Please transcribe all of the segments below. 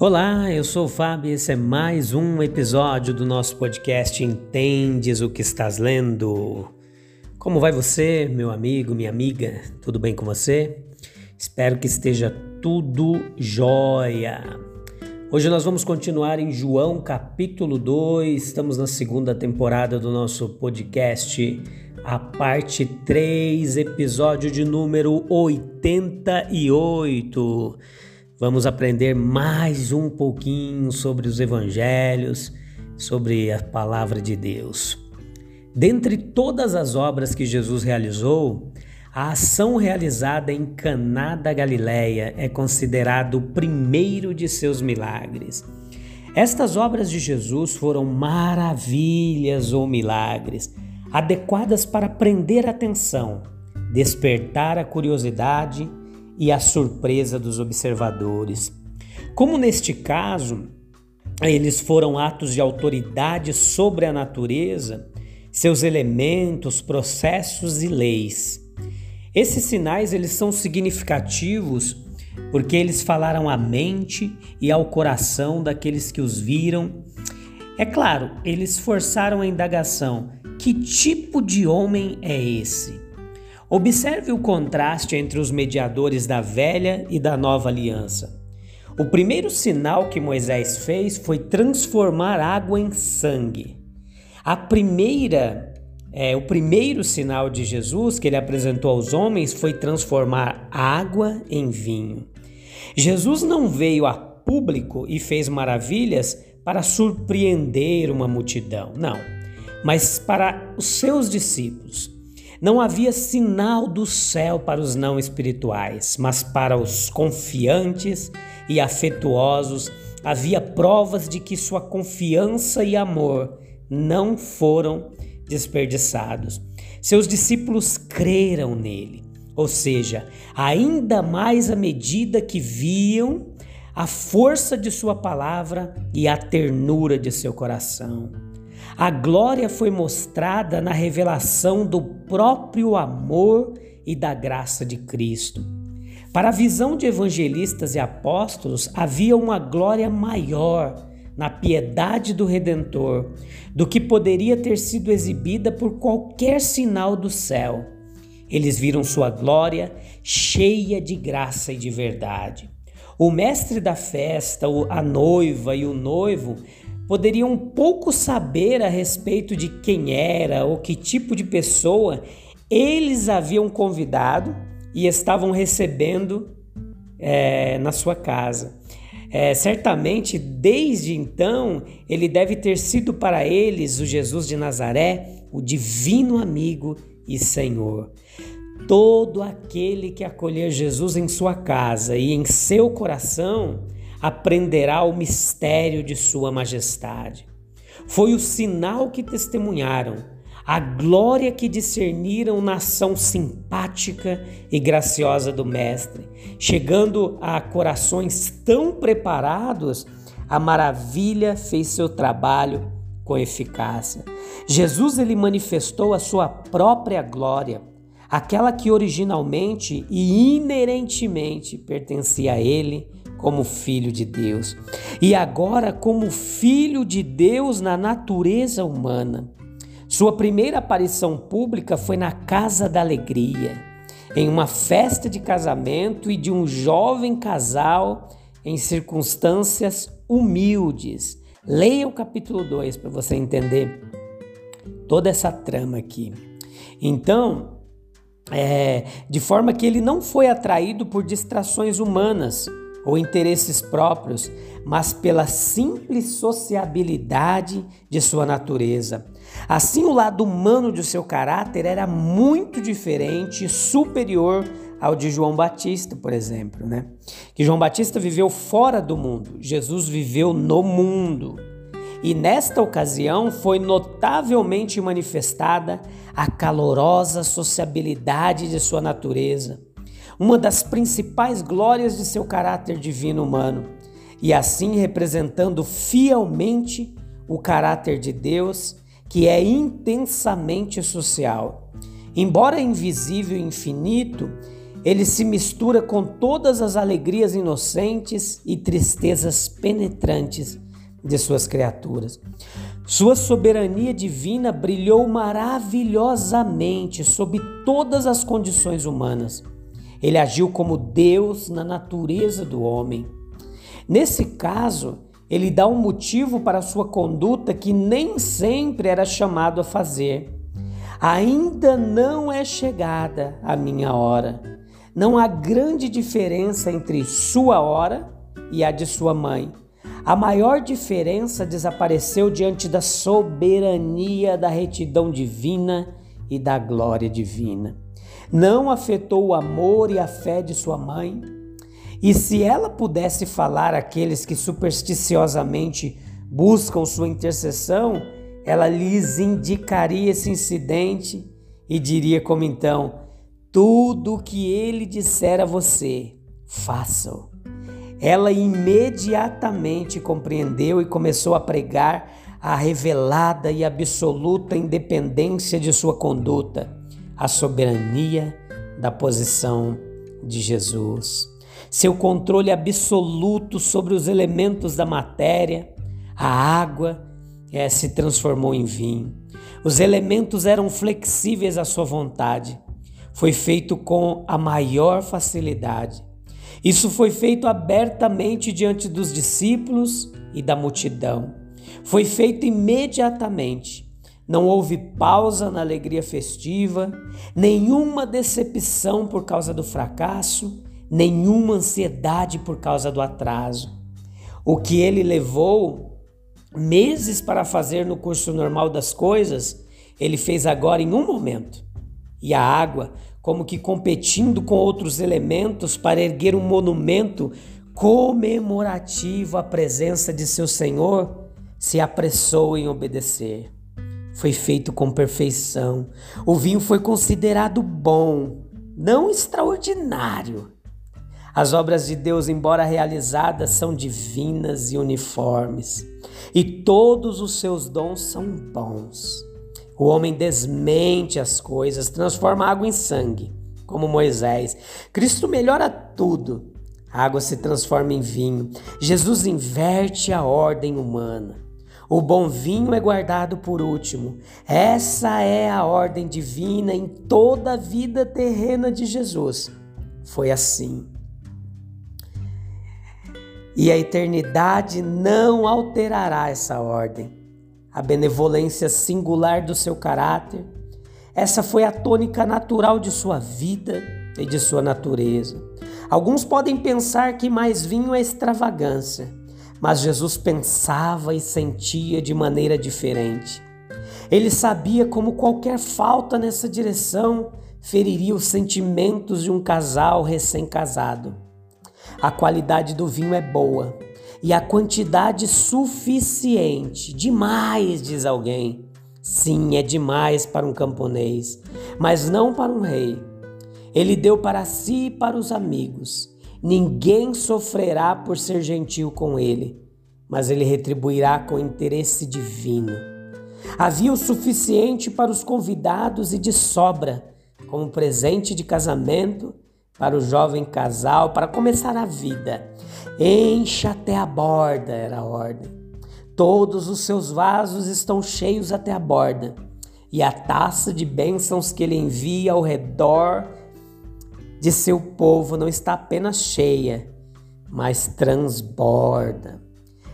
Olá, eu sou o Fábio e esse é mais um episódio do nosso podcast Entendes o que estás lendo? Como vai você, meu amigo, minha amiga? Tudo bem com você? Espero que esteja tudo jóia. Hoje nós vamos continuar em João capítulo 2, estamos na segunda temporada do nosso podcast, a parte 3, episódio de número 88. Vamos aprender mais um pouquinho sobre os evangelhos, sobre a palavra de Deus. Dentre todas as obras que Jesus realizou, a ação realizada em Caná da Galileia é considerado o primeiro de seus milagres. Estas obras de Jesus foram maravilhas ou milagres, adequadas para prender a atenção, despertar a curiosidade e a surpresa dos observadores. Como neste caso, eles foram atos de autoridade sobre a natureza, seus elementos, processos e leis. Esses sinais eles são significativos porque eles falaram à mente e ao coração daqueles que os viram. É claro, eles forçaram a indagação: que tipo de homem é esse? Observe o contraste entre os mediadores da velha e da nova aliança. O primeiro sinal que Moisés fez foi transformar água em sangue. A primeira, é, o primeiro sinal de Jesus que ele apresentou aos homens foi transformar água em vinho. Jesus não veio a público e fez maravilhas para surpreender uma multidão, não, mas para os seus discípulos. Não havia sinal do céu para os não espirituais, mas para os confiantes e afetuosos havia provas de que sua confiança e amor não foram desperdiçados. Seus discípulos creram nele, ou seja, ainda mais à medida que viam a força de sua palavra e a ternura de seu coração. A glória foi mostrada na revelação do próprio amor e da graça de Cristo. Para a visão de evangelistas e apóstolos, havia uma glória maior na piedade do Redentor do que poderia ter sido exibida por qualquer sinal do céu. Eles viram sua glória cheia de graça e de verdade. O mestre da festa, a noiva e o noivo poderiam pouco saber a respeito de quem era ou que tipo de pessoa eles haviam convidado e estavam recebendo é, na sua casa. É, certamente, desde então, ele deve ter sido para eles, o Jesus de Nazaré, o divino amigo e Senhor. Todo aquele que acolher Jesus em sua casa e em seu coração aprenderá o mistério de Sua majestade. Foi o sinal que testemunharam, a glória que discerniram na ação simpática e graciosa do Mestre, chegando a corações tão preparados, a maravilha fez seu trabalho com eficácia. Jesus ele manifestou a sua própria glória, aquela que originalmente e inerentemente pertencia a ele como filho de Deus e agora como filho de Deus na natureza humana. Sua primeira aparição pública foi na Casa da Alegria, em uma festa de casamento e de um jovem casal em circunstâncias humildes. Leia o capítulo 2 para você entender toda essa trama aqui. Então, é, de forma que ele não foi atraído por distrações humanas, ou interesses próprios, mas pela simples sociabilidade de sua natureza. Assim, o lado humano de seu caráter era muito diferente e superior ao de João Batista, por exemplo, né? Que João Batista viveu fora do mundo, Jesus viveu no mundo. E nesta ocasião foi notavelmente manifestada a calorosa sociabilidade de sua natureza, uma das principais glórias de seu caráter divino humano, e assim representando fielmente o caráter de Deus, que é intensamente social. Embora invisível e infinito, ele se mistura com todas as alegrias inocentes e tristezas penetrantes de suas criaturas. Sua soberania divina brilhou maravilhosamente sob todas as condições humanas. Ele agiu como Deus na natureza do homem. Nesse caso, ele dá um motivo para sua conduta que nem sempre era chamado a fazer. Ainda não é chegada a minha hora. Não há grande diferença entre sua hora e a de sua mãe. A maior diferença desapareceu diante da soberania da retidão divina e da glória divina. Não afetou o amor e a fé de sua mãe. E se ela pudesse falar àqueles que supersticiosamente buscam sua intercessão, ela lhes indicaria esse incidente e diria como então: tudo o que ele disser a você, faça-o. Ela imediatamente compreendeu e começou a pregar a revelada e absoluta independência de sua conduta, a soberania da posição de Jesus, seu controle absoluto sobre os elementos da matéria, a água é, se transformou em vinho. Os elementos eram flexíveis à sua vontade foi feito com a maior facilidade. Isso foi feito abertamente diante dos discípulos e da multidão. Foi feito imediatamente. Não houve pausa na alegria festiva, nenhuma decepção por causa do fracasso, nenhuma ansiedade por causa do atraso. O que ele levou meses para fazer no curso normal das coisas, ele fez agora em um momento. E a água como que competindo com outros elementos para erguer um monumento comemorativo à presença de seu Senhor, se apressou em obedecer. Foi feito com perfeição. O vinho foi considerado bom, não extraordinário. As obras de Deus, embora realizadas, são divinas e uniformes, e todos os seus dons são bons. O homem desmente as coisas, transforma água em sangue, como Moisés. Cristo melhora tudo. A água se transforma em vinho. Jesus inverte a ordem humana. O bom vinho é guardado por último. Essa é a ordem divina em toda a vida terrena de Jesus. Foi assim. E a eternidade não alterará essa ordem a benevolência singular do seu caráter. Essa foi a tônica natural de sua vida e de sua natureza. Alguns podem pensar que mais vinho é extravagância, mas Jesus pensava e sentia de maneira diferente. Ele sabia como qualquer falta nessa direção feriria os sentimentos de um casal recém-casado. A qualidade do vinho é boa, e a quantidade suficiente. Demais, diz alguém. Sim, é demais para um camponês, mas não para um rei. Ele deu para si e para os amigos. Ninguém sofrerá por ser gentil com ele, mas ele retribuirá com interesse divino. Havia o suficiente para os convidados e de sobra, como presente de casamento para o jovem casal para começar a vida. Encha até a borda, era a ordem. Todos os seus vasos estão cheios até a borda, e a taça de bênçãos que ele envia ao redor de seu povo não está apenas cheia, mas transborda.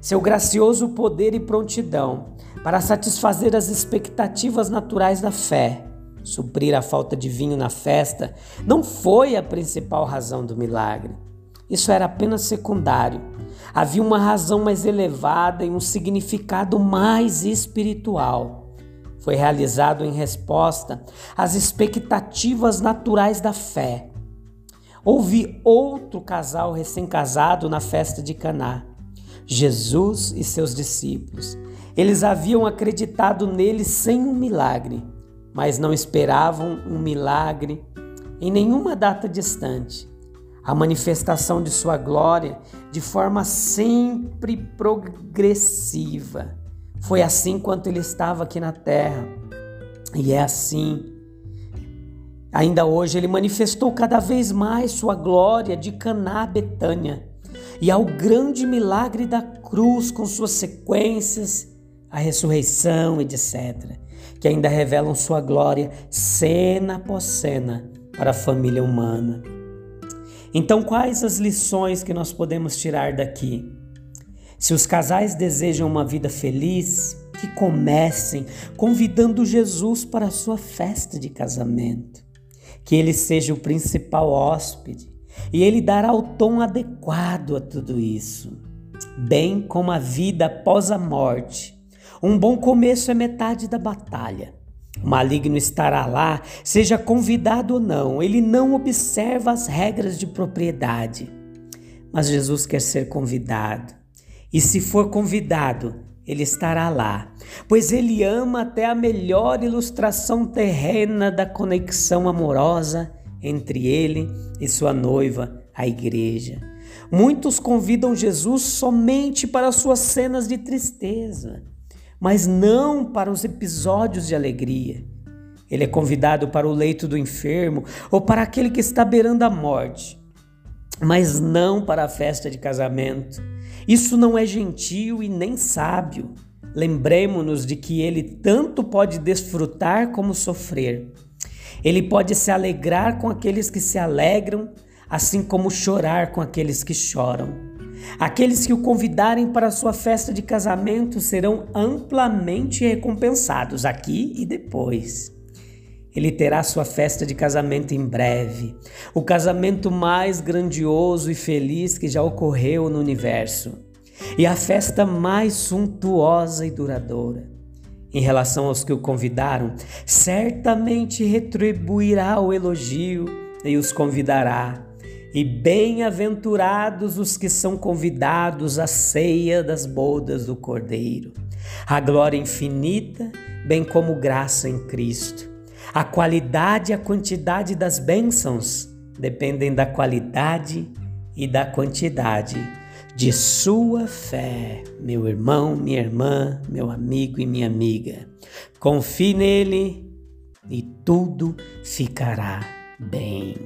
Seu gracioso poder e prontidão para satisfazer as expectativas naturais da fé suprir a falta de vinho na festa, não foi a principal razão do milagre. isso era apenas secundário. Havia uma razão mais elevada e um significado mais espiritual. Foi realizado em resposta às expectativas naturais da fé. Houve outro casal recém-casado na festa de Caná. Jesus e seus discípulos. Eles haviam acreditado nele sem um milagre, mas não esperavam um milagre em nenhuma data distante a manifestação de sua glória de forma sempre progressiva. Foi assim enquanto ele estava aqui na terra. E é assim. Ainda hoje ele manifestou cada vez mais sua glória de Caná Betânia e ao grande milagre da cruz com suas sequências, a ressurreição, etc., que ainda revelam sua glória cena após cena para a família humana. Então, quais as lições que nós podemos tirar daqui? Se os casais desejam uma vida feliz, que comecem convidando Jesus para a sua festa de casamento. Que ele seja o principal hóspede e ele dará o tom adequado a tudo isso. Bem como a vida após a morte. Um bom começo é metade da batalha. O maligno estará lá, seja convidado ou não, ele não observa as regras de propriedade. Mas Jesus quer ser convidado. E se for convidado, ele estará lá, pois ele ama até a melhor ilustração terrena da conexão amorosa entre ele e sua noiva, a igreja. Muitos convidam Jesus somente para suas cenas de tristeza mas não para os episódios de alegria. Ele é convidado para o leito do enfermo ou para aquele que está beirando a morte, mas não para a festa de casamento. Isso não é gentil e nem sábio. Lembremos-nos de que ele tanto pode desfrutar como sofrer. Ele pode se alegrar com aqueles que se alegram, assim como chorar com aqueles que choram. Aqueles que o convidarem para sua festa de casamento serão amplamente recompensados aqui e depois. Ele terá sua festa de casamento em breve, o casamento mais grandioso e feliz que já ocorreu no universo, e a festa mais suntuosa e duradoura. Em relação aos que o convidaram, certamente retribuirá o elogio e os convidará e bem-aventurados os que são convidados à ceia das bodas do Cordeiro. A glória infinita, bem como graça em Cristo. A qualidade e a quantidade das bênçãos dependem da qualidade e da quantidade de sua fé, meu irmão, minha irmã, meu amigo e minha amiga. Confie nele e tudo ficará bem.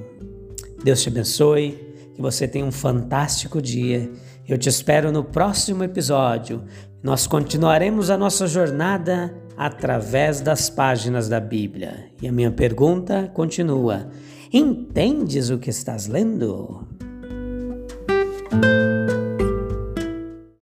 Deus te abençoe, que você tenha um fantástico dia. Eu te espero no próximo episódio. Nós continuaremos a nossa jornada através das páginas da Bíblia. E a minha pergunta continua: entendes o que estás lendo?